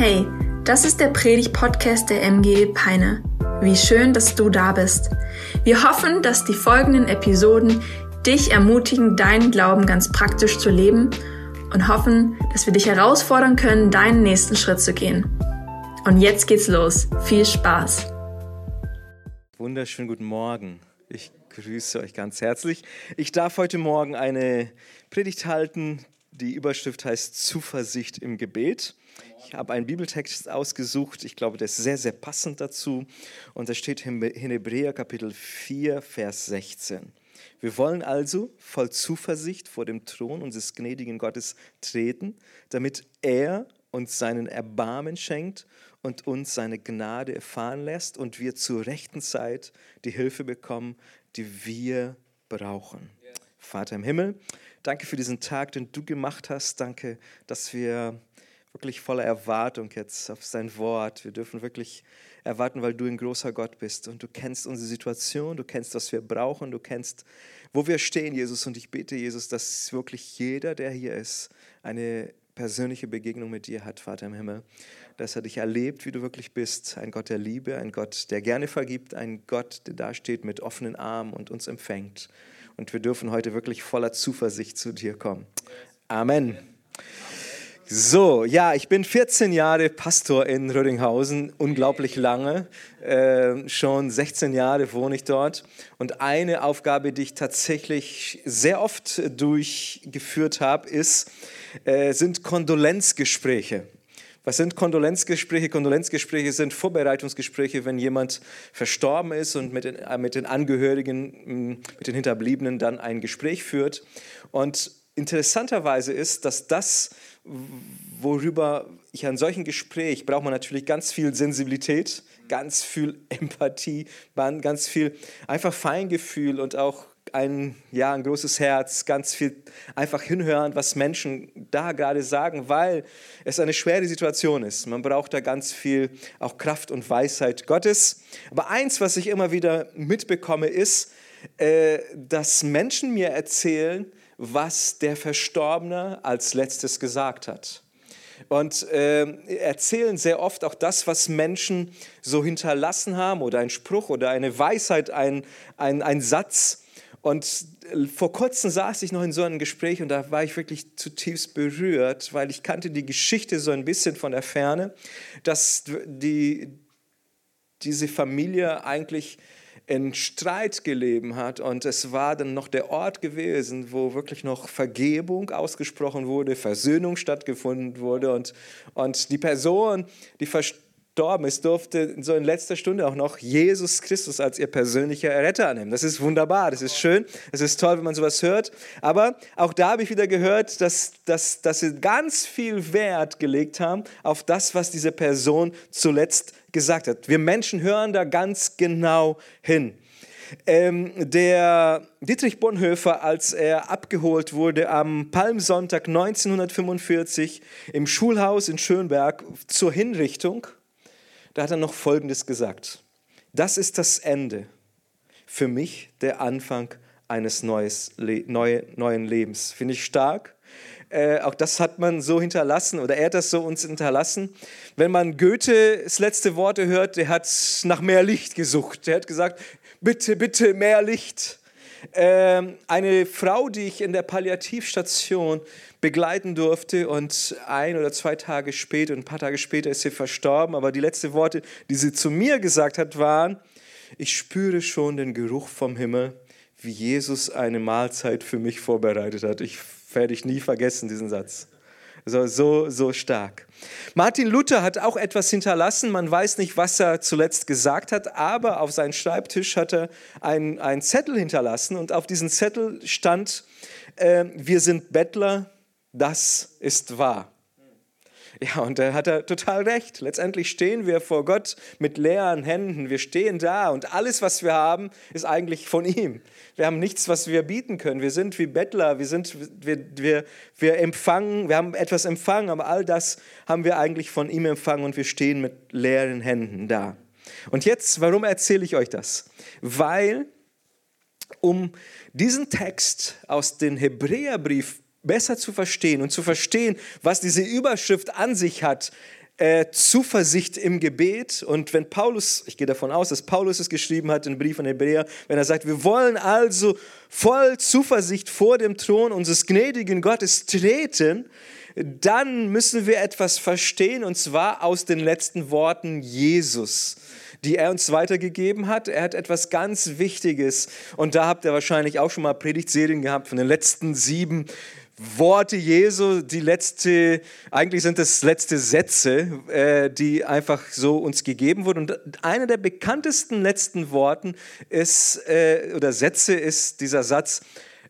Hey, das ist der Predig-Podcast der MG Peine. Wie schön, dass du da bist. Wir hoffen, dass die folgenden Episoden dich ermutigen, deinen Glauben ganz praktisch zu leben und hoffen, dass wir dich herausfordern können, deinen nächsten Schritt zu gehen. Und jetzt geht's los. Viel Spaß. Wunderschönen guten Morgen. Ich grüße euch ganz herzlich. Ich darf heute Morgen eine Predigt halten. Die Überschrift heißt Zuversicht im Gebet. Ich habe einen Bibeltext ausgesucht, ich glaube, der ist sehr, sehr passend dazu. Und da steht in Hebräer Kapitel 4, Vers 16. Wir wollen also voll Zuversicht vor dem Thron unseres gnädigen Gottes treten, damit er uns seinen Erbarmen schenkt und uns seine Gnade erfahren lässt und wir zur rechten Zeit die Hilfe bekommen, die wir brauchen. Vater im Himmel, danke für diesen Tag, den du gemacht hast. Danke, dass wir wirklich voller Erwartung jetzt auf sein Wort. Wir dürfen wirklich erwarten, weil du ein großer Gott bist und du kennst unsere Situation, du kennst, was wir brauchen, du kennst, wo wir stehen, Jesus. Und ich bete, Jesus, dass wirklich jeder, der hier ist, eine persönliche Begegnung mit dir hat, Vater im Himmel. Dass er dich erlebt, wie du wirklich bist. Ein Gott der Liebe, ein Gott, der gerne vergibt, ein Gott, der dasteht mit offenen Armen und uns empfängt. Und wir dürfen heute wirklich voller Zuversicht zu dir kommen. Amen. So, ja, ich bin 14 Jahre Pastor in Rödinghausen, unglaublich lange. Äh, schon 16 Jahre wohne ich dort. Und eine Aufgabe, die ich tatsächlich sehr oft durchgeführt habe, ist, äh, sind Kondolenzgespräche. Was sind Kondolenzgespräche? Kondolenzgespräche sind Vorbereitungsgespräche, wenn jemand verstorben ist und mit den, äh, mit den Angehörigen, mit den Hinterbliebenen dann ein Gespräch führt. Und interessanterweise ist, dass das worüber ich an solchen Gespräch braucht man natürlich ganz viel Sensibilität, ganz viel Empathie, ganz viel einfach Feingefühl und auch ein, ja, ein großes Herz, ganz viel einfach hinhören, was Menschen da gerade sagen, weil es eine schwere Situation ist. Man braucht da ganz viel auch Kraft und Weisheit Gottes. Aber eins, was ich immer wieder mitbekomme, ist, äh, dass Menschen mir erzählen, was der Verstorbene als letztes gesagt hat. Und äh, erzählen sehr oft auch das, was Menschen so hinterlassen haben oder ein Spruch oder eine Weisheit, ein, ein, ein Satz. Und vor kurzem saß ich noch in so einem Gespräch und da war ich wirklich zutiefst berührt, weil ich kannte die Geschichte so ein bisschen von der Ferne, dass die, diese Familie eigentlich in Streit gelebt hat und es war dann noch der Ort gewesen, wo wirklich noch Vergebung ausgesprochen wurde, Versöhnung stattgefunden wurde und, und die Person, die verstorben ist, durfte so in letzter Stunde auch noch Jesus Christus als ihr persönlicher Retter annehmen. Das ist wunderbar, das ist schön, es ist toll, wenn man sowas hört, aber auch da habe ich wieder gehört, dass, dass, dass sie ganz viel Wert gelegt haben auf das, was diese Person zuletzt gesagt hat. Wir Menschen hören da ganz genau hin. Ähm, der Dietrich Bonhoeffer, als er abgeholt wurde am Palmsonntag 1945 im Schulhaus in Schönberg zur Hinrichtung, da hat er noch Folgendes gesagt. Das ist das Ende. Für mich der Anfang eines neues, neue, neuen Lebens. Finde ich stark. Äh, auch das hat man so hinterlassen oder er hat das so uns hinterlassen. Wenn man Goethes letzte Worte hört, der hat nach mehr Licht gesucht. Der hat gesagt, bitte, bitte mehr Licht. Ähm, eine Frau, die ich in der Palliativstation begleiten durfte und ein oder zwei Tage später, ein paar Tage später ist sie verstorben, aber die letzten Worte, die sie zu mir gesagt hat, waren, ich spüre schon den Geruch vom Himmel, wie Jesus eine Mahlzeit für mich vorbereitet hat. Ich werde ich nie vergessen, diesen Satz. So, so, so stark. Martin Luther hat auch etwas hinterlassen. Man weiß nicht, was er zuletzt gesagt hat, aber auf seinem Schreibtisch hat er einen Zettel hinterlassen und auf diesem Zettel stand, äh, wir sind Bettler, das ist wahr. Ja, und da hat er total recht. Letztendlich stehen wir vor Gott mit leeren Händen. Wir stehen da und alles, was wir haben, ist eigentlich von ihm. Wir haben nichts, was wir bieten können. Wir sind wie Bettler, wir, sind, wir, wir, wir empfangen, wir haben etwas empfangen, aber all das haben wir eigentlich von ihm empfangen und wir stehen mit leeren Händen da. Und jetzt, warum erzähle ich euch das? Weil, um diesen Text aus dem Hebräerbrief besser zu verstehen und zu verstehen, was diese Überschrift an sich hat, äh, Zuversicht im Gebet. Und wenn Paulus, ich gehe davon aus, dass Paulus es geschrieben hat, im Brief an Hebräer, wenn er sagt, wir wollen also voll Zuversicht vor dem Thron unseres gnädigen Gottes treten, dann müssen wir etwas verstehen, und zwar aus den letzten Worten Jesus die er uns weitergegeben hat. Er hat etwas ganz Wichtiges und da habt ihr wahrscheinlich auch schon mal Predigtserien gehabt von den letzten sieben Worte Jesu, die letzte, eigentlich sind es letzte Sätze, äh, die einfach so uns gegeben wurden. Und einer der bekanntesten letzten Worten ist, äh, oder Sätze ist dieser Satz,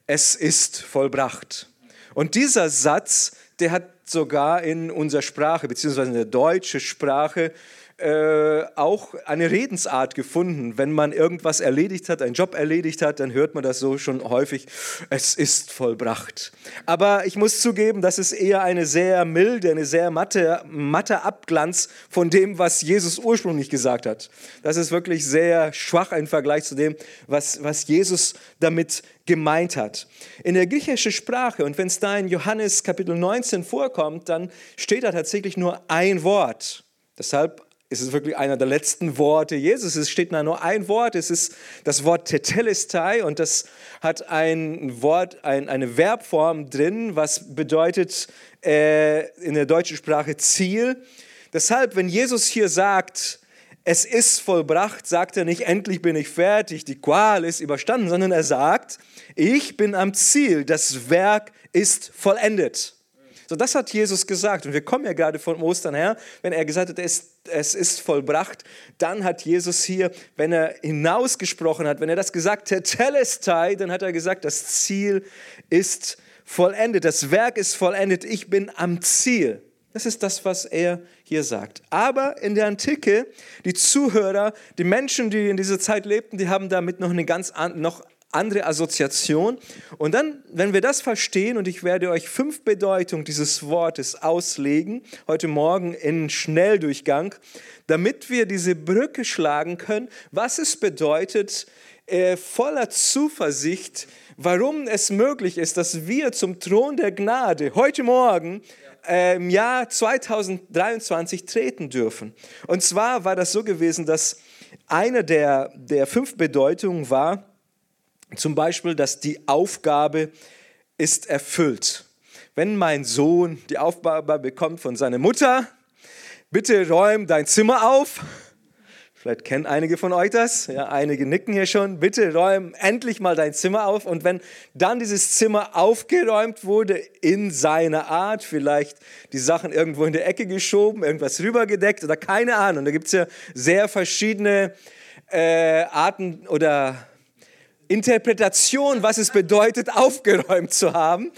es ist vollbracht. Und dieser Satz, der hat sogar in unserer Sprache, beziehungsweise in der deutschen Sprache, äh, auch eine Redensart gefunden. Wenn man irgendwas erledigt hat, einen Job erledigt hat, dann hört man das so schon häufig, es ist vollbracht. Aber ich muss zugeben, das ist eher eine sehr milde, eine sehr matte, matte Abglanz von dem, was Jesus ursprünglich gesagt hat. Das ist wirklich sehr schwach im Vergleich zu dem, was, was Jesus damit gemeint hat. In der griechischen Sprache, und wenn es da in Johannes Kapitel 19 vorkommt, dann steht da tatsächlich nur ein Wort. Deshalb es ist wirklich einer der letzten Worte Jesus. Es steht da nur ein Wort, es ist das Wort Tetelestai und das hat ein Wort, ein, eine Verbform drin, was bedeutet äh, in der deutschen Sprache Ziel. Deshalb, wenn Jesus hier sagt, es ist vollbracht, sagt er nicht, endlich bin ich fertig, die Qual ist überstanden, sondern er sagt, ich bin am Ziel, das Werk ist vollendet. So, das hat Jesus gesagt. Und wir kommen ja gerade von Ostern her, wenn er gesagt hat, es, es ist vollbracht, dann hat Jesus hier, wenn er hinausgesprochen hat, wenn er das gesagt hat, Telestai, dann hat er gesagt, das Ziel ist vollendet, das Werk ist vollendet, ich bin am Ziel. Das ist das, was er hier sagt. Aber in der Antike, die Zuhörer, die Menschen, die in dieser Zeit lebten, die haben damit noch eine ganz noch andere Assoziation. Und dann, wenn wir das verstehen, und ich werde euch fünf Bedeutungen dieses Wortes auslegen, heute Morgen in Schnelldurchgang, damit wir diese Brücke schlagen können, was es bedeutet, äh, voller Zuversicht, warum es möglich ist, dass wir zum Thron der Gnade heute Morgen äh, im Jahr 2023 treten dürfen. Und zwar war das so gewesen, dass eine der, der fünf Bedeutungen war, zum Beispiel, dass die Aufgabe ist erfüllt. Wenn mein Sohn die Aufgabe bekommt von seiner Mutter, bitte räum dein Zimmer auf. Vielleicht kennen einige von euch das, ja, einige nicken hier schon. Bitte räum endlich mal dein Zimmer auf. Und wenn dann dieses Zimmer aufgeräumt wurde in seiner Art, vielleicht die Sachen irgendwo in der Ecke geschoben, irgendwas rübergedeckt oder keine Ahnung. Da gibt es ja sehr verschiedene äh, Arten oder Interpretation, was es bedeutet, aufgeräumt zu haben.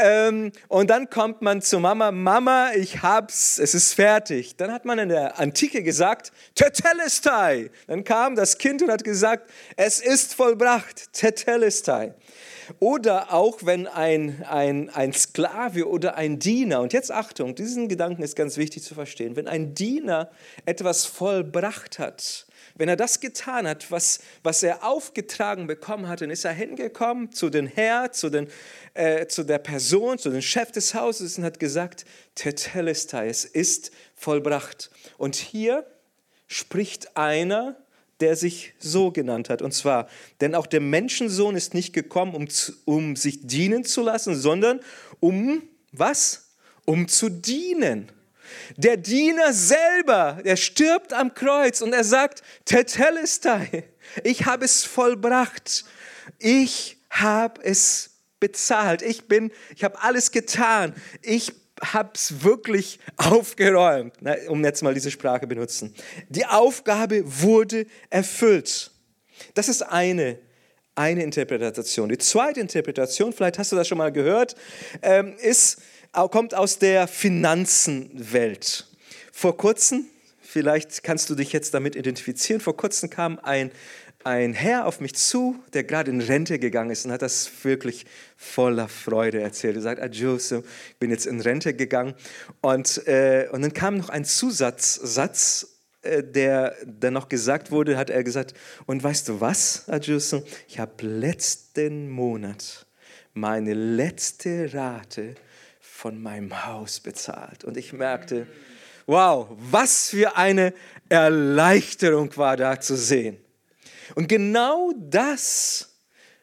Ähm, und dann kommt man zu Mama, Mama, ich hab's, es ist fertig. Dann hat man in der Antike gesagt, Tetelestai. Dann kam das Kind und hat gesagt, es ist vollbracht, Tetelestai. Oder auch wenn ein, ein, ein Sklave oder ein Diener, und jetzt Achtung, diesen Gedanken ist ganz wichtig zu verstehen, wenn ein Diener etwas vollbracht hat, wenn er das getan hat, was, was er aufgetragen bekommen hat, dann ist er hingekommen zu den Herr, zu, den, äh, zu der Person, zu dem Chef des Hauses und hat gesagt, Tetelestai, es ist vollbracht. Und hier spricht einer, der sich so genannt hat. Und zwar, denn auch der Menschensohn ist nicht gekommen, um, um sich dienen zu lassen, sondern um was? Um zu dienen der Diener selber, der stirbt am Kreuz und er sagt, Tetelestai, ich habe es vollbracht. Ich habe es bezahlt. Ich bin, ich habe alles getan. Ich habe es wirklich aufgeräumt, um jetzt mal diese Sprache benutzen. Die Aufgabe wurde erfüllt. Das ist eine, eine Interpretation. Die zweite Interpretation, vielleicht hast du das schon mal gehört, ähm, ist, kommt aus der Finanzenwelt. Vor kurzem, vielleicht kannst du dich jetzt damit identifizieren, vor kurzem kam ein, ein Herr auf mich zu, der gerade in Rente gegangen ist und hat das wirklich voller Freude erzählt. Er sagt, Adjose, ich bin jetzt in Rente gegangen. Und, äh, und dann kam noch ein Zusatzsatz, äh, der dann noch gesagt wurde, hat er gesagt, und weißt du was, Adjose, ich habe letzten Monat meine letzte Rate von meinem Haus bezahlt. Und ich merkte, Wow, was für eine Erleichterung war da zu sehen. Und genau das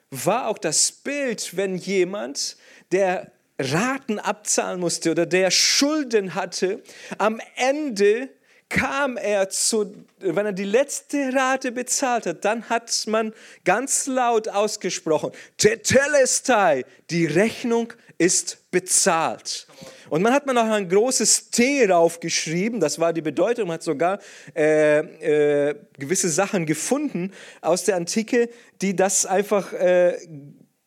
war auch das Bild, wenn jemand, der Raten abzahlen musste oder der Schulden hatte, am Ende kam er zu, wenn er die letzte Rate bezahlt hat, dann hat man ganz laut ausgesprochen, Tetelestai, die Rechnung ist bezahlt. Und man hat man auch ein großes T draufgeschrieben, das war die Bedeutung, man hat sogar äh, äh, gewisse Sachen gefunden aus der Antike, die das einfach äh,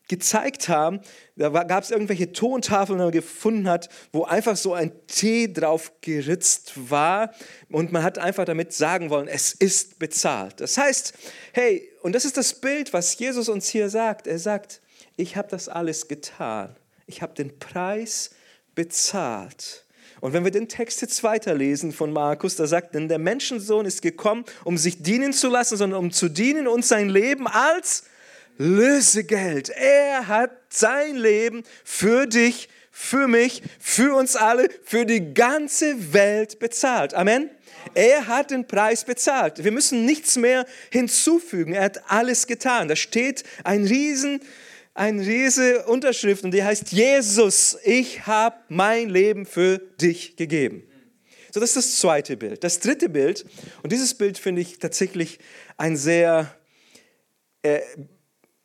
gezeigt haben. Da gab es irgendwelche Tontafeln, die man gefunden hat, wo einfach so ein T drauf geritzt war und man hat einfach damit sagen wollen, es ist bezahlt. Das heißt, hey, und das ist das Bild, was Jesus uns hier sagt. Er sagt, ich habe das alles getan. Ich habe den Preis bezahlt. Und wenn wir den Text jetzt weiterlesen von Markus, da sagt, denn der Menschensohn ist gekommen, um sich dienen zu lassen, sondern um zu dienen und sein Leben als Lösegeld. Er hat sein Leben für dich, für mich, für uns alle, für die ganze Welt bezahlt. Amen. Er hat den Preis bezahlt. Wir müssen nichts mehr hinzufügen. Er hat alles getan. Da steht ein riesen eine riese Unterschrift und die heißt Jesus, ich habe mein Leben für dich gegeben. So, das ist das zweite Bild. Das dritte Bild, und dieses Bild finde ich tatsächlich ein sehr äh,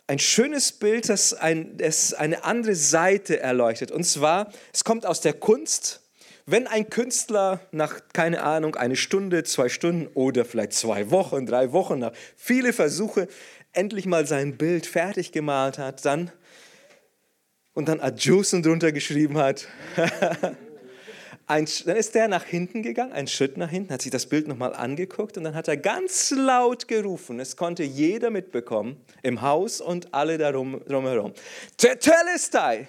ein schönes Bild, das, ein, das eine andere Seite erleuchtet. Und zwar, es kommt aus der Kunst. Wenn ein Künstler nach, keine Ahnung, eine Stunde, zwei Stunden oder vielleicht zwei Wochen, drei Wochen, nach viele Versuche endlich mal sein Bild fertig gemalt hat, dann und dann Adjusen drunter geschrieben hat, Ein, dann ist der nach hinten gegangen, einen Schritt nach hinten, hat sich das Bild nochmal angeguckt und dann hat er ganz laut gerufen. Es konnte jeder mitbekommen, im Haus und alle darum, drumherum. Tetelestai!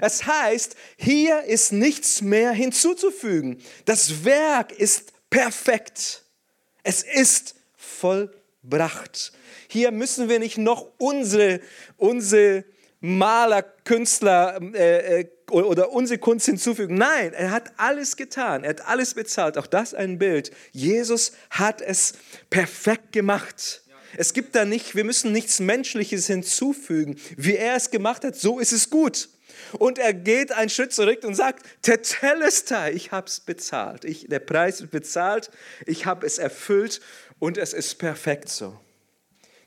Es heißt, hier ist nichts mehr hinzuzufügen. Das Werk ist perfekt. Es ist vollbracht. Hier müssen wir nicht noch unsere, unsere Maler, Künstler äh, äh oder unsere Kunst hinzufügen. Nein, er hat alles getan, er hat alles bezahlt. Auch das ein Bild. Jesus hat es perfekt gemacht. Es gibt da nicht, wir müssen nichts Menschliches hinzufügen. Wie er es gemacht hat, so ist es gut. Und er geht einen Schritt zurück und sagt, Tetelestai, ich habe es bezahlt. Ich, der Preis ist bezahlt, ich habe es erfüllt und es ist perfekt so.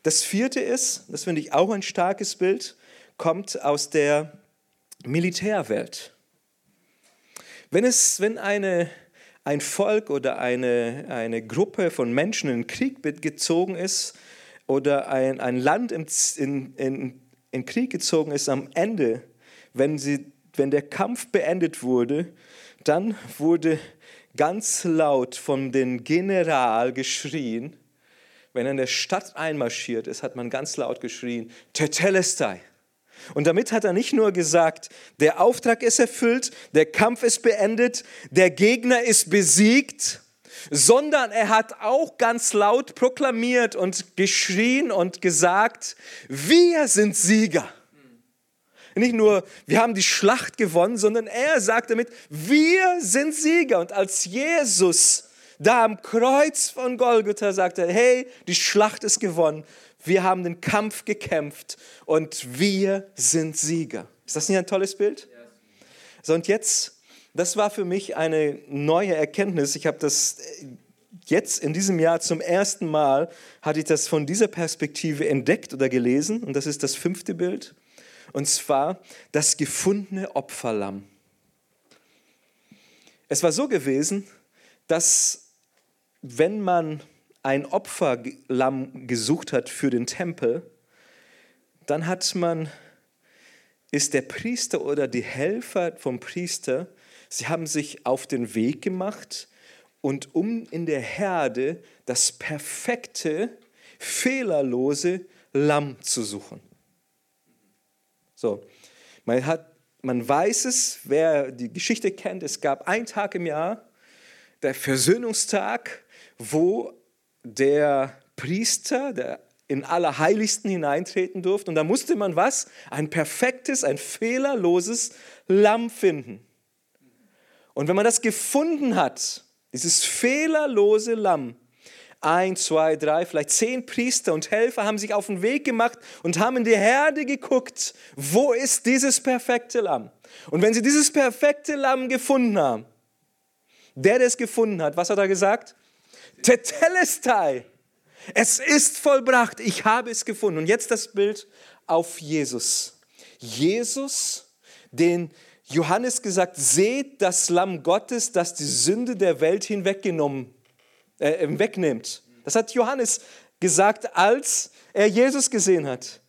Das vierte ist, das finde ich auch ein starkes Bild, kommt aus der Militärwelt. Wenn, es, wenn eine, ein Volk oder eine, eine Gruppe von Menschen in Krieg gezogen ist oder ein, ein Land in, in, in, in Krieg gezogen ist, am Ende, wenn, sie, wenn der Kampf beendet wurde, dann wurde ganz laut von dem General geschrien, wenn er in der Stadt einmarschiert ist, hat man ganz laut geschrien, Tetelestai. Und damit hat er nicht nur gesagt, der Auftrag ist erfüllt, der Kampf ist beendet, der Gegner ist besiegt, sondern er hat auch ganz laut proklamiert und geschrien und gesagt, wir sind Sieger. Nicht nur, wir haben die Schlacht gewonnen, sondern er sagt damit, wir sind Sieger. Und als Jesus da am Kreuz von Golgotha sagte, hey, die Schlacht ist gewonnen, wir haben den Kampf gekämpft und wir sind Sieger. Ist das nicht ein tolles Bild? So, und jetzt, das war für mich eine neue Erkenntnis. Ich habe das jetzt in diesem Jahr zum ersten Mal, hatte ich das von dieser Perspektive entdeckt oder gelesen. Und das ist das fünfte Bild. Und zwar das gefundene Opferlamm. Es war so gewesen, dass wenn man ein Opferlamm gesucht hat für den Tempel, dann hat man, ist der Priester oder die Helfer vom Priester, sie haben sich auf den Weg gemacht und um in der Herde das perfekte, fehlerlose Lamm zu suchen. So, man, hat, man weiß es, wer die Geschichte kennt, es gab einen Tag im Jahr, der Versöhnungstag, wo der Priester, der in Allerheiligsten hineintreten durfte. Und da musste man was? Ein perfektes, ein fehlerloses Lamm finden. Und wenn man das gefunden hat, Dieses fehlerlose Lamm. Ein, zwei, drei, vielleicht zehn Priester und Helfer haben sich auf den Weg gemacht und haben in die Herde geguckt, wo ist dieses perfekte Lamm? Und wenn sie dieses perfekte Lamm gefunden haben, der, der es gefunden hat, was hat er gesagt? Tetelestai. Es ist vollbracht. Ich habe es gefunden. Und jetzt das Bild auf Jesus. Jesus, den Johannes gesagt, seht das Lamm Gottes, das die Sünde der Welt hinweggenommen, äh, wegnimmt. Das hat Johannes gesagt, als er Jesus gesehen hat.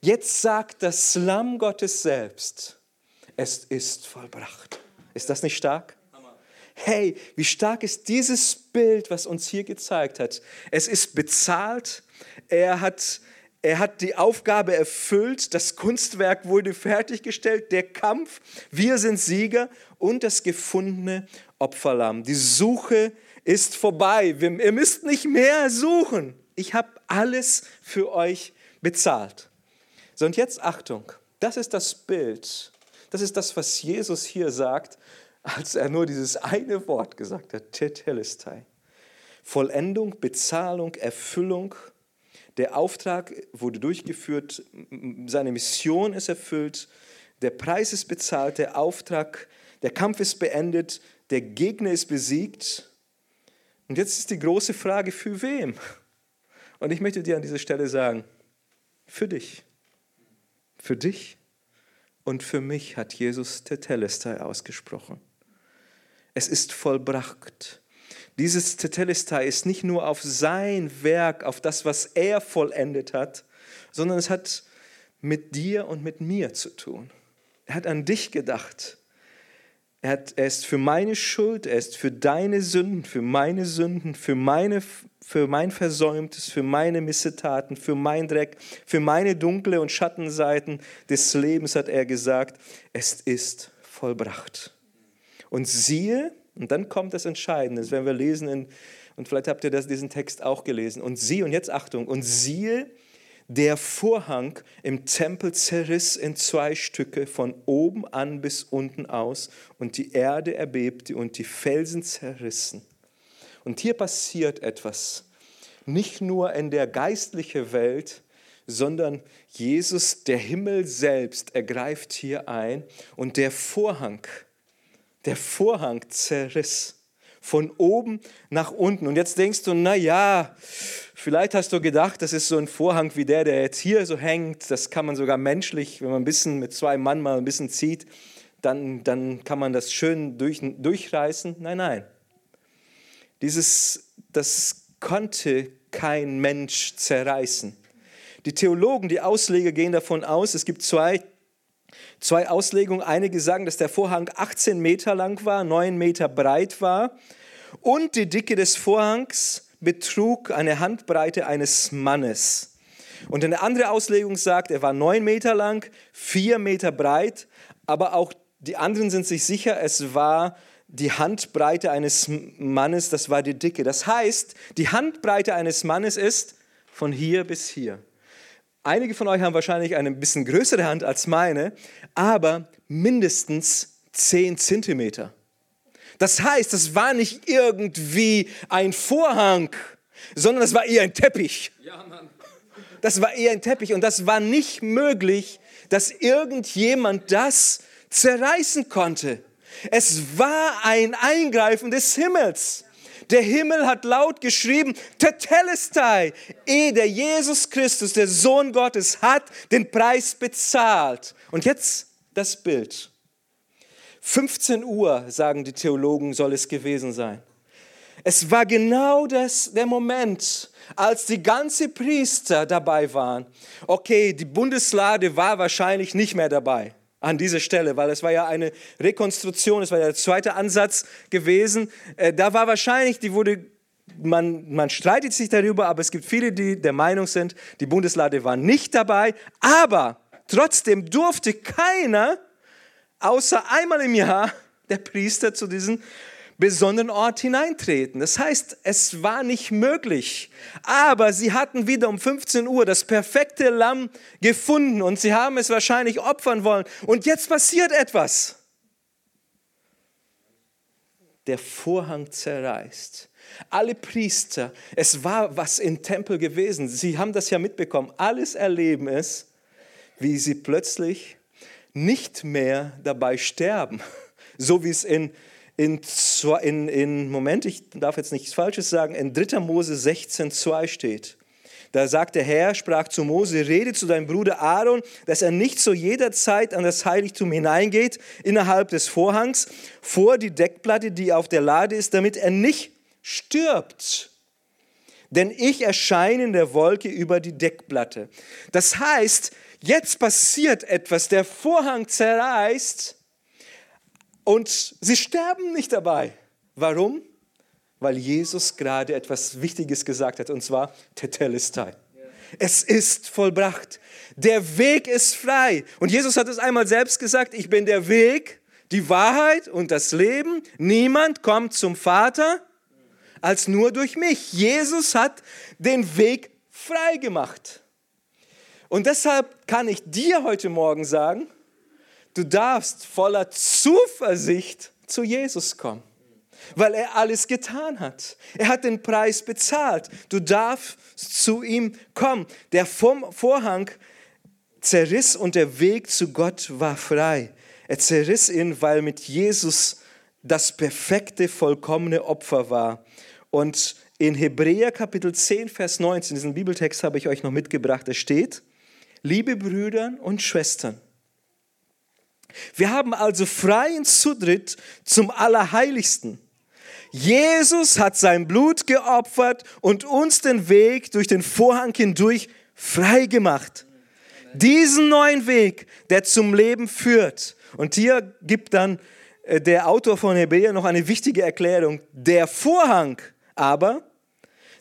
Jetzt sagt das Lamm Gottes selbst, es ist vollbracht. Ist das nicht stark? Hey, wie stark ist dieses Bild, was uns hier gezeigt hat? Es ist bezahlt, er hat, er hat die Aufgabe erfüllt, das Kunstwerk wurde fertiggestellt, der Kampf, wir sind Sieger und das gefundene Opferlamm. Die Suche ist vorbei, ihr müsst nicht mehr suchen. Ich habe alles für euch bezahlt. So, und jetzt Achtung, das ist das Bild, das ist das, was Jesus hier sagt als er nur dieses eine Wort gesagt hat, Tetelestai. Vollendung, Bezahlung, Erfüllung. Der Auftrag wurde durchgeführt, seine Mission ist erfüllt, der Preis ist bezahlt, der Auftrag, der Kampf ist beendet, der Gegner ist besiegt. Und jetzt ist die große Frage, für wem? Und ich möchte dir an dieser Stelle sagen, für dich. Für dich und für mich hat Jesus Tetelestai ausgesprochen. Es ist vollbracht. Dieses Tetelestai ist nicht nur auf sein Werk, auf das, was er vollendet hat, sondern es hat mit dir und mit mir zu tun. Er hat an dich gedacht. Er, hat, er ist für meine Schuld, er ist für deine Sünden, für meine Sünden, für, meine, für mein Versäumtes, für meine Missetaten, für mein Dreck, für meine dunkle und Schattenseiten des Lebens hat er gesagt, es ist vollbracht. Und siehe, und dann kommt das Entscheidende, das werden wir lesen, in, und vielleicht habt ihr das, diesen Text auch gelesen. Und siehe, und jetzt Achtung, und siehe, der Vorhang im Tempel zerriss in zwei Stücke von oben an bis unten aus und die Erde erbebte und die Felsen zerrissen. Und hier passiert etwas, nicht nur in der geistlichen Welt, sondern Jesus, der Himmel selbst, ergreift hier ein und der Vorhang, der Vorhang zerriss. Von oben nach unten. Und jetzt denkst du, na ja, vielleicht hast du gedacht, das ist so ein Vorhang wie der, der jetzt hier so hängt. Das kann man sogar menschlich, wenn man ein bisschen mit zwei Mann mal ein bisschen zieht, dann, dann kann man das schön durch, durchreißen. Nein, nein. Dieses, das konnte kein Mensch zerreißen. Die Theologen, die Ausleger gehen davon aus, es gibt zwei Zwei Auslegungen. Einige sagen, dass der Vorhang 18 Meter lang war, 9 Meter breit war und die Dicke des Vorhangs betrug eine Handbreite eines Mannes. Und eine andere Auslegung sagt, er war 9 Meter lang, 4 Meter breit, aber auch die anderen sind sich sicher, es war die Handbreite eines Mannes, das war die Dicke. Das heißt, die Handbreite eines Mannes ist von hier bis hier. Einige von euch haben wahrscheinlich eine bisschen größere Hand als meine, aber mindestens 10 Zentimeter. Das heißt, es war nicht irgendwie ein Vorhang, sondern es war eher ein Teppich. Das war eher ein Teppich und das war nicht möglich, dass irgendjemand das zerreißen konnte. Es war ein Eingreifen des Himmels. Der Himmel hat laut geschrieben, Tetelestai, eh der Jesus Christus, der Sohn Gottes, hat den Preis bezahlt. Und jetzt das Bild. 15 Uhr, sagen die Theologen, soll es gewesen sein. Es war genau das, der Moment, als die ganzen Priester dabei waren. Okay, die Bundeslade war wahrscheinlich nicht mehr dabei an dieser Stelle, weil es war ja eine Rekonstruktion, es war ja der zweite Ansatz gewesen. Äh, da war wahrscheinlich, die wurde, man, man streitet sich darüber, aber es gibt viele, die der Meinung sind, die Bundeslade war nicht dabei, aber trotzdem durfte keiner, außer einmal im Jahr, der Priester zu diesen besonderen Ort hineintreten. Das heißt, es war nicht möglich. Aber sie hatten wieder um 15 Uhr das perfekte Lamm gefunden und sie haben es wahrscheinlich opfern wollen. Und jetzt passiert etwas. der Vorhang zerreißt. Alle Priester, es war was im Tempel gewesen. Sie haben das ja mitbekommen. Alles erleben es, wie sie plötzlich nicht mehr dabei sterben. So wie es in, in, in, in Moment, ich darf jetzt nichts Falsches sagen, in 3. Mose 16, 2 steht. Da sagt der Herr, sprach zu Mose, rede zu deinem Bruder Aaron, dass er nicht zu jeder Zeit an das Heiligtum hineingeht, innerhalb des Vorhangs, vor die Deckplatte, die auf der Lade ist, damit er nicht stirbt. Denn ich erscheine in der Wolke über die Deckplatte. Das heißt, jetzt passiert etwas, der Vorhang zerreißt und sie sterben nicht dabei. Warum? weil Jesus gerade etwas Wichtiges gesagt hat, und zwar Tetelestai. Es ist vollbracht. Der Weg ist frei. Und Jesus hat es einmal selbst gesagt, ich bin der Weg, die Wahrheit und das Leben. Niemand kommt zum Vater als nur durch mich. Jesus hat den Weg frei gemacht. Und deshalb kann ich dir heute Morgen sagen, du darfst voller Zuversicht zu Jesus kommen weil er alles getan hat. Er hat den Preis bezahlt. Du darfst zu ihm kommen. Der Vorhang zerriss und der Weg zu Gott war frei. Er zerriss ihn, weil mit Jesus das perfekte, vollkommene Opfer war. Und in Hebräer Kapitel 10, Vers 19, diesen Bibeltext habe ich euch noch mitgebracht, da steht, liebe Brüder und Schwestern, wir haben also freien Zutritt zum Allerheiligsten Jesus hat sein Blut geopfert und uns den Weg durch den Vorhang hindurch frei gemacht. Diesen neuen Weg, der zum Leben führt. Und hier gibt dann äh, der Autor von Hebräer noch eine wichtige Erklärung. Der Vorhang aber,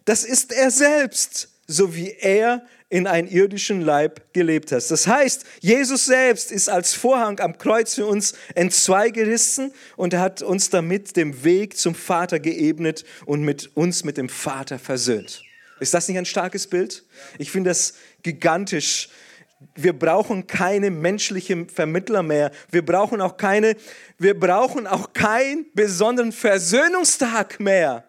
das ist er selbst, so wie er in einen irdischen Leib gelebt hast. Das heißt, Jesus selbst ist als Vorhang am Kreuz für uns entzwei gerissen und hat uns damit den Weg zum Vater geebnet und mit uns mit dem Vater versöhnt. Ist das nicht ein starkes Bild? Ich finde das gigantisch. Wir brauchen keine menschlichen Vermittler mehr. Wir brauchen auch keine, wir brauchen auch keinen besonderen Versöhnungstag mehr.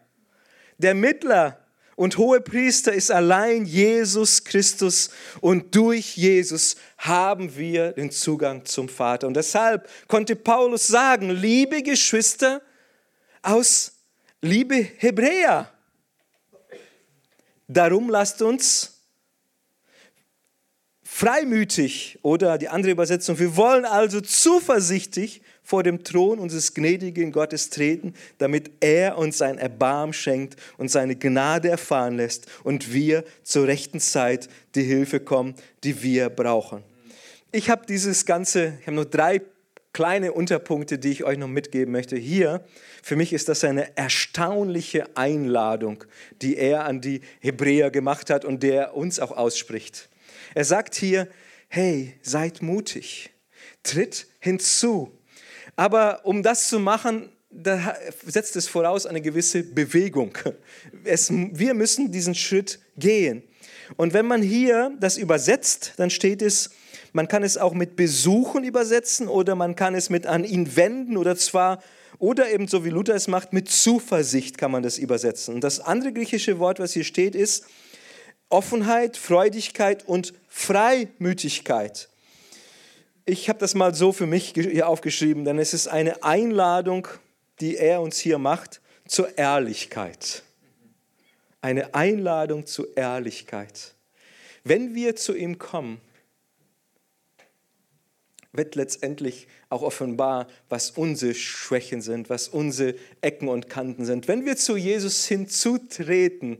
Der Mittler und Hohepriester ist allein Jesus Christus und durch Jesus haben wir den Zugang zum Vater. Und deshalb konnte Paulus sagen, liebe Geschwister aus liebe Hebräer, darum lasst uns freimütig oder die andere Übersetzung, wir wollen also zuversichtlich vor dem Thron unseres gnädigen Gottes treten, damit er uns sein Erbarm schenkt und seine Gnade erfahren lässt und wir zur rechten Zeit die Hilfe kommen, die wir brauchen. Ich habe dieses ganze, ich habe nur drei kleine Unterpunkte, die ich euch noch mitgeben möchte. Hier, für mich ist das eine erstaunliche Einladung, die er an die Hebräer gemacht hat und der uns auch ausspricht. Er sagt hier, hey, seid mutig, tritt hinzu, aber um das zu machen, da setzt es voraus eine gewisse Bewegung. Es, wir müssen diesen Schritt gehen. Und wenn man hier das übersetzt, dann steht es, man kann es auch mit Besuchen übersetzen oder man kann es mit an ihn wenden oder zwar, oder eben so wie Luther es macht, mit Zuversicht kann man das übersetzen. Und das andere griechische Wort, was hier steht, ist Offenheit, Freudigkeit und Freimütigkeit ich habe das mal so für mich hier aufgeschrieben, denn es ist eine Einladung, die er uns hier macht zur Ehrlichkeit. Eine Einladung zur Ehrlichkeit. Wenn wir zu ihm kommen, wird letztendlich auch offenbar, was unsere Schwächen sind, was unsere Ecken und Kanten sind. Wenn wir zu Jesus hinzutreten,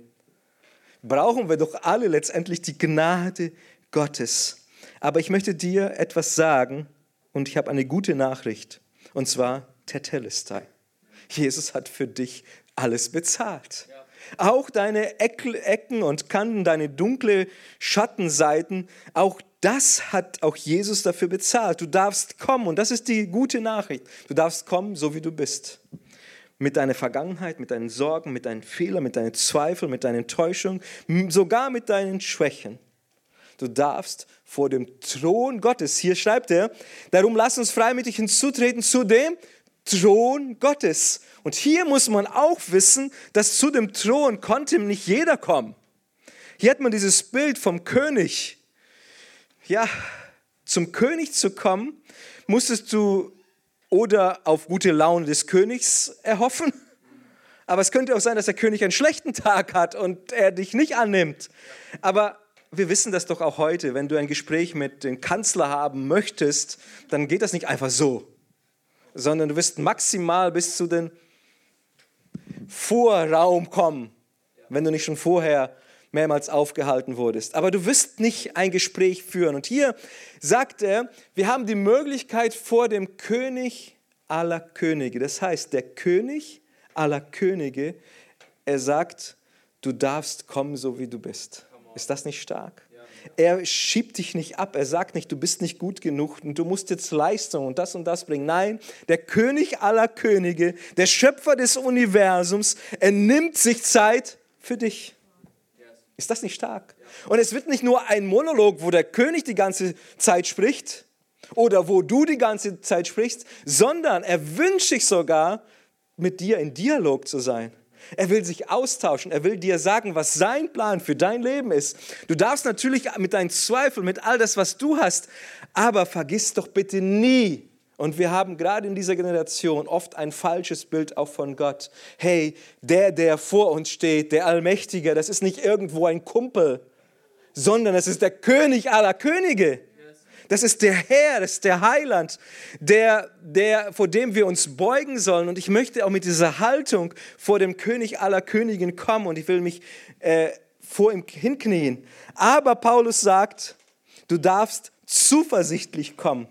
brauchen wir doch alle letztendlich die Gnade Gottes. Aber ich möchte dir etwas sagen und ich habe eine gute Nachricht und zwar Tetelestai. Jesus hat für dich alles bezahlt. Ja. Auch deine Ecken und Kanten, deine dunkle Schattenseiten, auch das hat auch Jesus dafür bezahlt. Du darfst kommen und das ist die gute Nachricht. Du darfst kommen, so wie du bist. Mit deiner Vergangenheit, mit deinen Sorgen, mit deinen Fehlern, mit deinen Zweifeln, mit deinen Täuschungen, sogar mit deinen Schwächen. Du darfst vor dem Thron Gottes, hier schreibt er, darum lass uns freimütig hinzutreten zu dem Thron Gottes. Und hier muss man auch wissen, dass zu dem Thron konnte nicht jeder kommen. Hier hat man dieses Bild vom König. Ja, zum König zu kommen, musstest du oder auf gute Laune des Königs erhoffen. Aber es könnte auch sein, dass der König einen schlechten Tag hat und er dich nicht annimmt. Aber wir wissen das doch auch heute. Wenn du ein Gespräch mit dem Kanzler haben möchtest, dann geht das nicht einfach so, sondern du wirst maximal bis zu den Vorraum kommen, wenn du nicht schon vorher mehrmals aufgehalten wurdest. Aber du wirst nicht ein Gespräch führen. Und hier sagt er, wir haben die Möglichkeit vor dem König aller Könige. Das heißt, der König aller Könige, er sagt, du darfst kommen, so wie du bist. Ist das nicht stark? Er schiebt dich nicht ab. Er sagt nicht, du bist nicht gut genug und du musst jetzt Leistung und das und das bringen. Nein, der König aller Könige, der Schöpfer des Universums, er nimmt sich Zeit für dich. Ist das nicht stark? Und es wird nicht nur ein Monolog, wo der König die ganze Zeit spricht oder wo du die ganze Zeit sprichst, sondern er wünscht sich sogar, mit dir in Dialog zu sein. Er will sich austauschen. Er will dir sagen, was sein Plan für dein Leben ist. Du darfst natürlich mit deinen Zweifeln, mit all das, was du hast, aber vergiss doch bitte nie, und wir haben gerade in dieser Generation oft ein falsches Bild auch von Gott. Hey, der, der vor uns steht, der Allmächtige, das ist nicht irgendwo ein Kumpel, sondern es ist der König aller Könige. Das ist der Herr, das ist der Heiland, der, der, vor dem wir uns beugen sollen. Und ich möchte auch mit dieser Haltung vor dem König aller Königen kommen und ich will mich äh, vor ihm hinknien. Aber Paulus sagt, du darfst zuversichtlich kommen.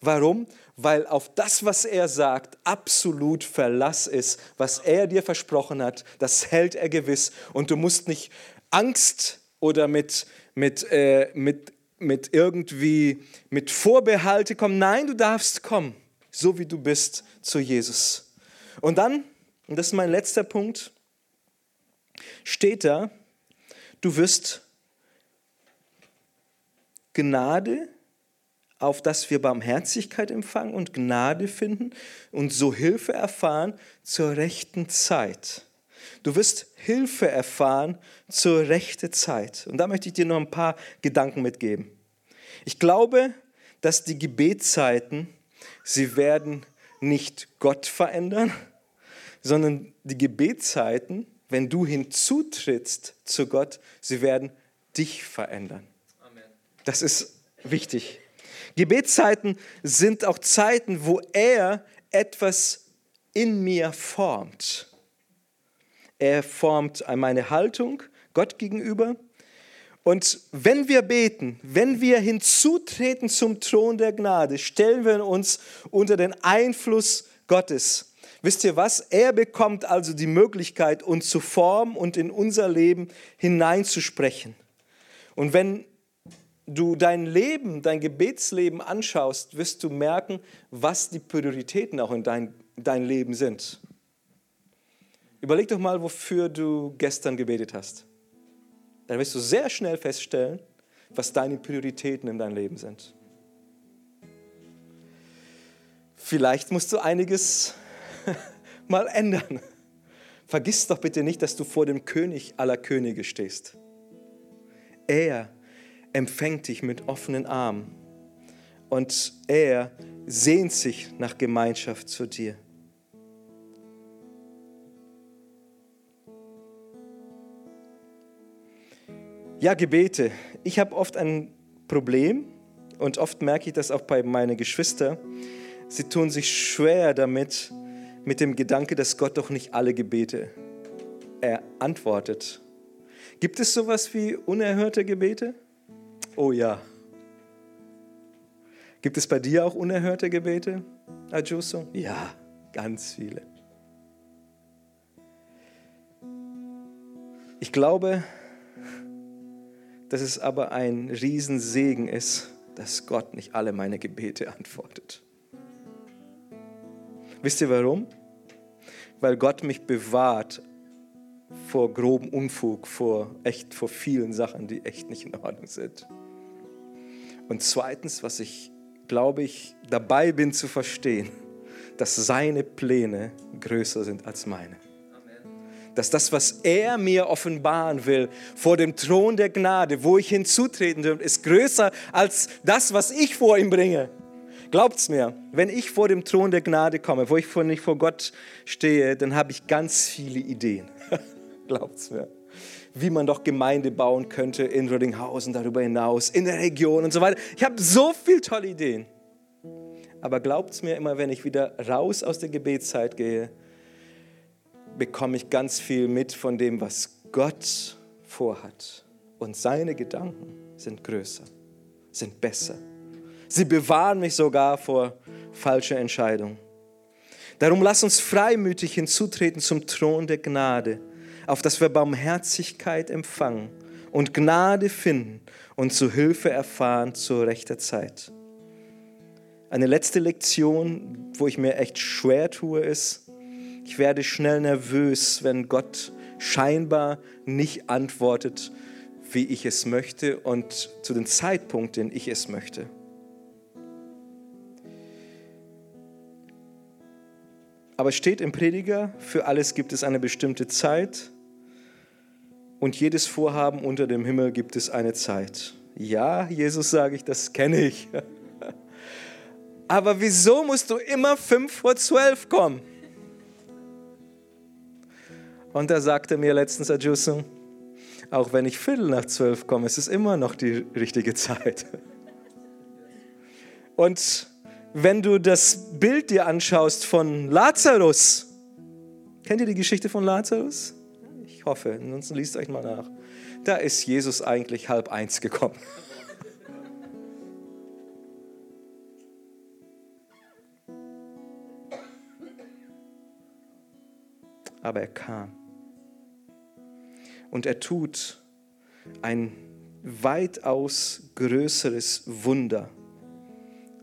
Warum? Weil auf das, was er sagt, absolut Verlass ist. Was er dir versprochen hat, das hält er gewiss. Und du musst nicht Angst oder mit, mit, äh, mit mit irgendwie mit Vorbehalte kommen. Nein, du darfst kommen, so wie du bist zu Jesus. Und dann, und das ist mein letzter Punkt, steht da, du wirst Gnade, auf dass wir Barmherzigkeit empfangen und Gnade finden und so Hilfe erfahren zur rechten Zeit. Du wirst Hilfe erfahren zur rechten Zeit. Und da möchte ich dir noch ein paar Gedanken mitgeben. Ich glaube, dass die Gebetszeiten, sie werden nicht Gott verändern, sondern die Gebetszeiten, wenn du hinzutrittst zu Gott, sie werden dich verändern. Amen. Das ist wichtig. Gebetszeiten sind auch Zeiten, wo er etwas in mir formt. Er formt meine Haltung Gott gegenüber. Und wenn wir beten, wenn wir hinzutreten zum Thron der Gnade, stellen wir uns unter den Einfluss Gottes. Wisst ihr was? Er bekommt also die Möglichkeit, uns zu formen und in unser Leben hineinzusprechen. Und wenn du dein Leben, dein Gebetsleben anschaust, wirst du merken, was die Prioritäten auch in dein, dein Leben sind. Überleg doch mal, wofür du gestern gebetet hast. Dann wirst du sehr schnell feststellen, was deine Prioritäten in deinem Leben sind. Vielleicht musst du einiges mal ändern. Vergiss doch bitte nicht, dass du vor dem König aller Könige stehst. Er empfängt dich mit offenen Armen und er sehnt sich nach Gemeinschaft zu dir. Ja, Gebete. Ich habe oft ein Problem und oft merke ich das auch bei meinen Geschwistern. Sie tun sich schwer damit, mit dem Gedanke, dass Gott doch nicht alle Gebete er antwortet. Gibt es sowas wie unerhörte Gebete? Oh ja. Gibt es bei dir auch unerhörte Gebete, Ajuso? Ja, ganz viele. Ich glaube, dass es aber ein Riesensegen ist, dass Gott nicht alle meine Gebete antwortet. Wisst ihr warum? Weil Gott mich bewahrt vor grobem Unfug, vor echt vor vielen Sachen, die echt nicht in Ordnung sind. Und zweitens, was ich glaube ich dabei bin zu verstehen, dass seine Pläne größer sind als meine. Dass das, was er mir offenbaren will vor dem Thron der Gnade, wo ich hinzutreten will, ist größer als das, was ich vor ihm bringe. Glaubt's mir, wenn ich vor dem Thron der Gnade komme, wo ich vor, nicht vor Gott stehe, dann habe ich ganz viele Ideen. Glaubt's mir. Wie man doch Gemeinde bauen könnte in Rödinghausen, darüber hinaus, in der Region und so weiter. Ich habe so viele tolle Ideen. Aber glaubt's mir, immer wenn ich wieder raus aus der Gebetszeit gehe, bekomme ich ganz viel mit von dem, was Gott vorhat. Und seine Gedanken sind größer, sind besser. Sie bewahren mich sogar vor falschen Entscheidungen. Darum lass uns freimütig hinzutreten zum Thron der Gnade, auf dass wir Barmherzigkeit empfangen und Gnade finden und zu Hilfe erfahren zur rechten Zeit. Eine letzte Lektion, wo ich mir echt schwer tue, ist, ich werde schnell nervös, wenn Gott scheinbar nicht antwortet, wie ich es möchte und zu dem Zeitpunkt, den ich es möchte. Aber es steht im Prediger, für alles gibt es eine bestimmte Zeit und jedes Vorhaben unter dem Himmel gibt es eine Zeit. Ja, Jesus sage ich, das kenne ich. Aber wieso musst du immer fünf vor zwölf kommen? Und da sagte mir letztens Adjusso, auch wenn ich Viertel nach zwölf komme, es ist immer noch die richtige Zeit. Und wenn du das Bild dir anschaust von Lazarus, kennt ihr die Geschichte von Lazarus? Ich hoffe, ansonsten liest euch mal nach. Da ist Jesus eigentlich halb eins gekommen. Aber er kam. Und er tut ein weitaus größeres Wunder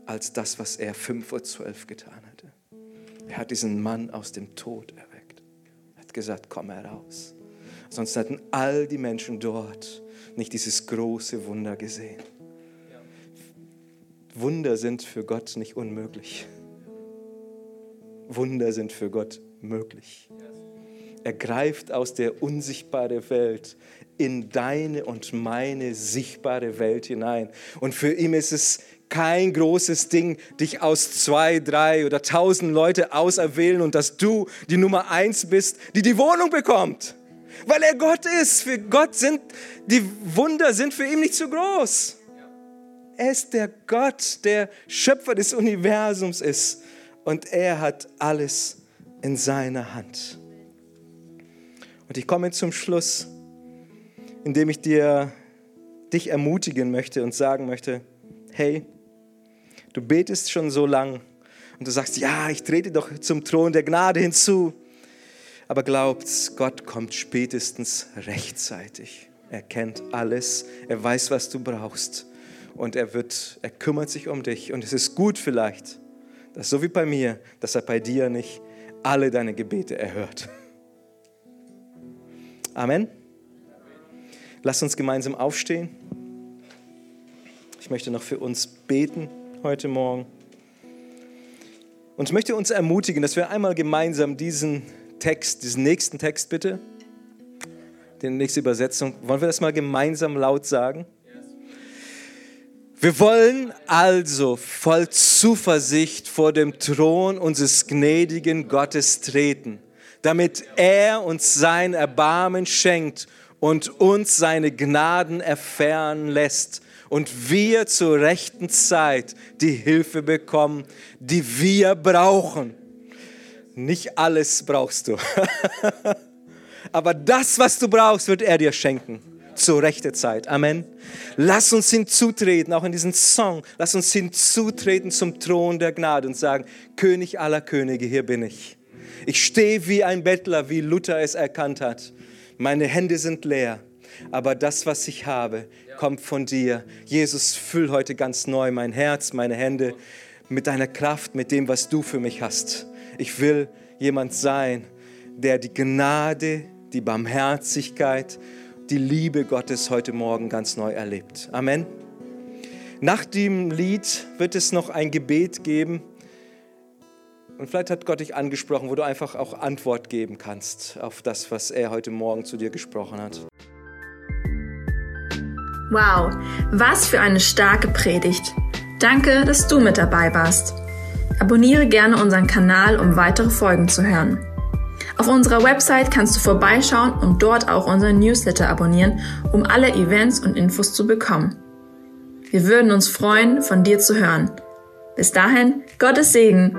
als das, was er fünf vor zwölf getan hatte. Er hat diesen Mann aus dem Tod erweckt. Er hat gesagt, komm heraus. Sonst hätten all die Menschen dort nicht dieses große Wunder gesehen. Wunder sind für Gott nicht unmöglich. Wunder sind für Gott möglich. Er greift aus der unsichtbaren Welt in deine und meine sichtbare Welt hinein. Und für ihn ist es kein großes Ding, dich aus zwei, drei oder tausend Leute auserwählen und dass du die Nummer eins bist, die die Wohnung bekommt. Weil er Gott ist. Für Gott sind die Wunder sind für ihn nicht zu groß. Er ist der Gott, der Schöpfer des Universums ist. Und er hat alles in seiner Hand. Und ich komme zum Schluss, indem ich dir dich ermutigen möchte und sagen möchte, hey, Du betest schon so lang und du sagst, ja, ich trete doch zum Thron der Gnade hinzu. Aber glaubt, Gott kommt spätestens rechtzeitig. Er kennt alles, er weiß, was du brauchst und er wird, er kümmert sich um dich. Und es ist gut vielleicht, dass so wie bei mir, dass er bei dir nicht alle deine Gebete erhört. Amen. Lass uns gemeinsam aufstehen. Ich möchte noch für uns beten heute Morgen. Und ich möchte uns ermutigen, dass wir einmal gemeinsam diesen Text, diesen nächsten Text bitte, die nächste Übersetzung, wollen wir das mal gemeinsam laut sagen? Wir wollen also voll Zuversicht vor dem Thron unseres gnädigen Gottes treten, damit er uns sein Erbarmen schenkt und uns seine Gnaden erfahren lässt und wir zur rechten Zeit die Hilfe bekommen, die wir brauchen. Nicht alles brauchst du, aber das, was du brauchst, wird er dir schenken zur rechten Zeit. Amen. Lass uns hinzutreten, auch in diesem Song, lass uns hinzutreten zum Thron der Gnade und sagen, König aller Könige, hier bin ich. Ich stehe wie ein Bettler, wie Luther es erkannt hat. Meine Hände sind leer, aber das, was ich habe, kommt von dir. Jesus, füll heute ganz neu mein Herz, meine Hände mit deiner Kraft, mit dem, was du für mich hast. Ich will jemand sein, der die Gnade, die Barmherzigkeit, die Liebe Gottes heute Morgen ganz neu erlebt. Amen. Nach dem Lied wird es noch ein Gebet geben, Und vielleicht hat Gott dich angesprochen, wo du einfach auch Antwort geben kannst auf das, was er heute Morgen zu dir gesprochen hat. Wow, was für eine starke Predigt. Danke, dass du mit dabei warst. Abonniere gerne unseren Kanal, um weitere Folgen zu hören. Auf unserer Website kannst du vorbeischauen und dort auch unseren Newsletter abonnieren, um alle Events und Infos zu bekommen. Wir würden uns freuen, von dir zu hören. Bis dahin, Gottes Segen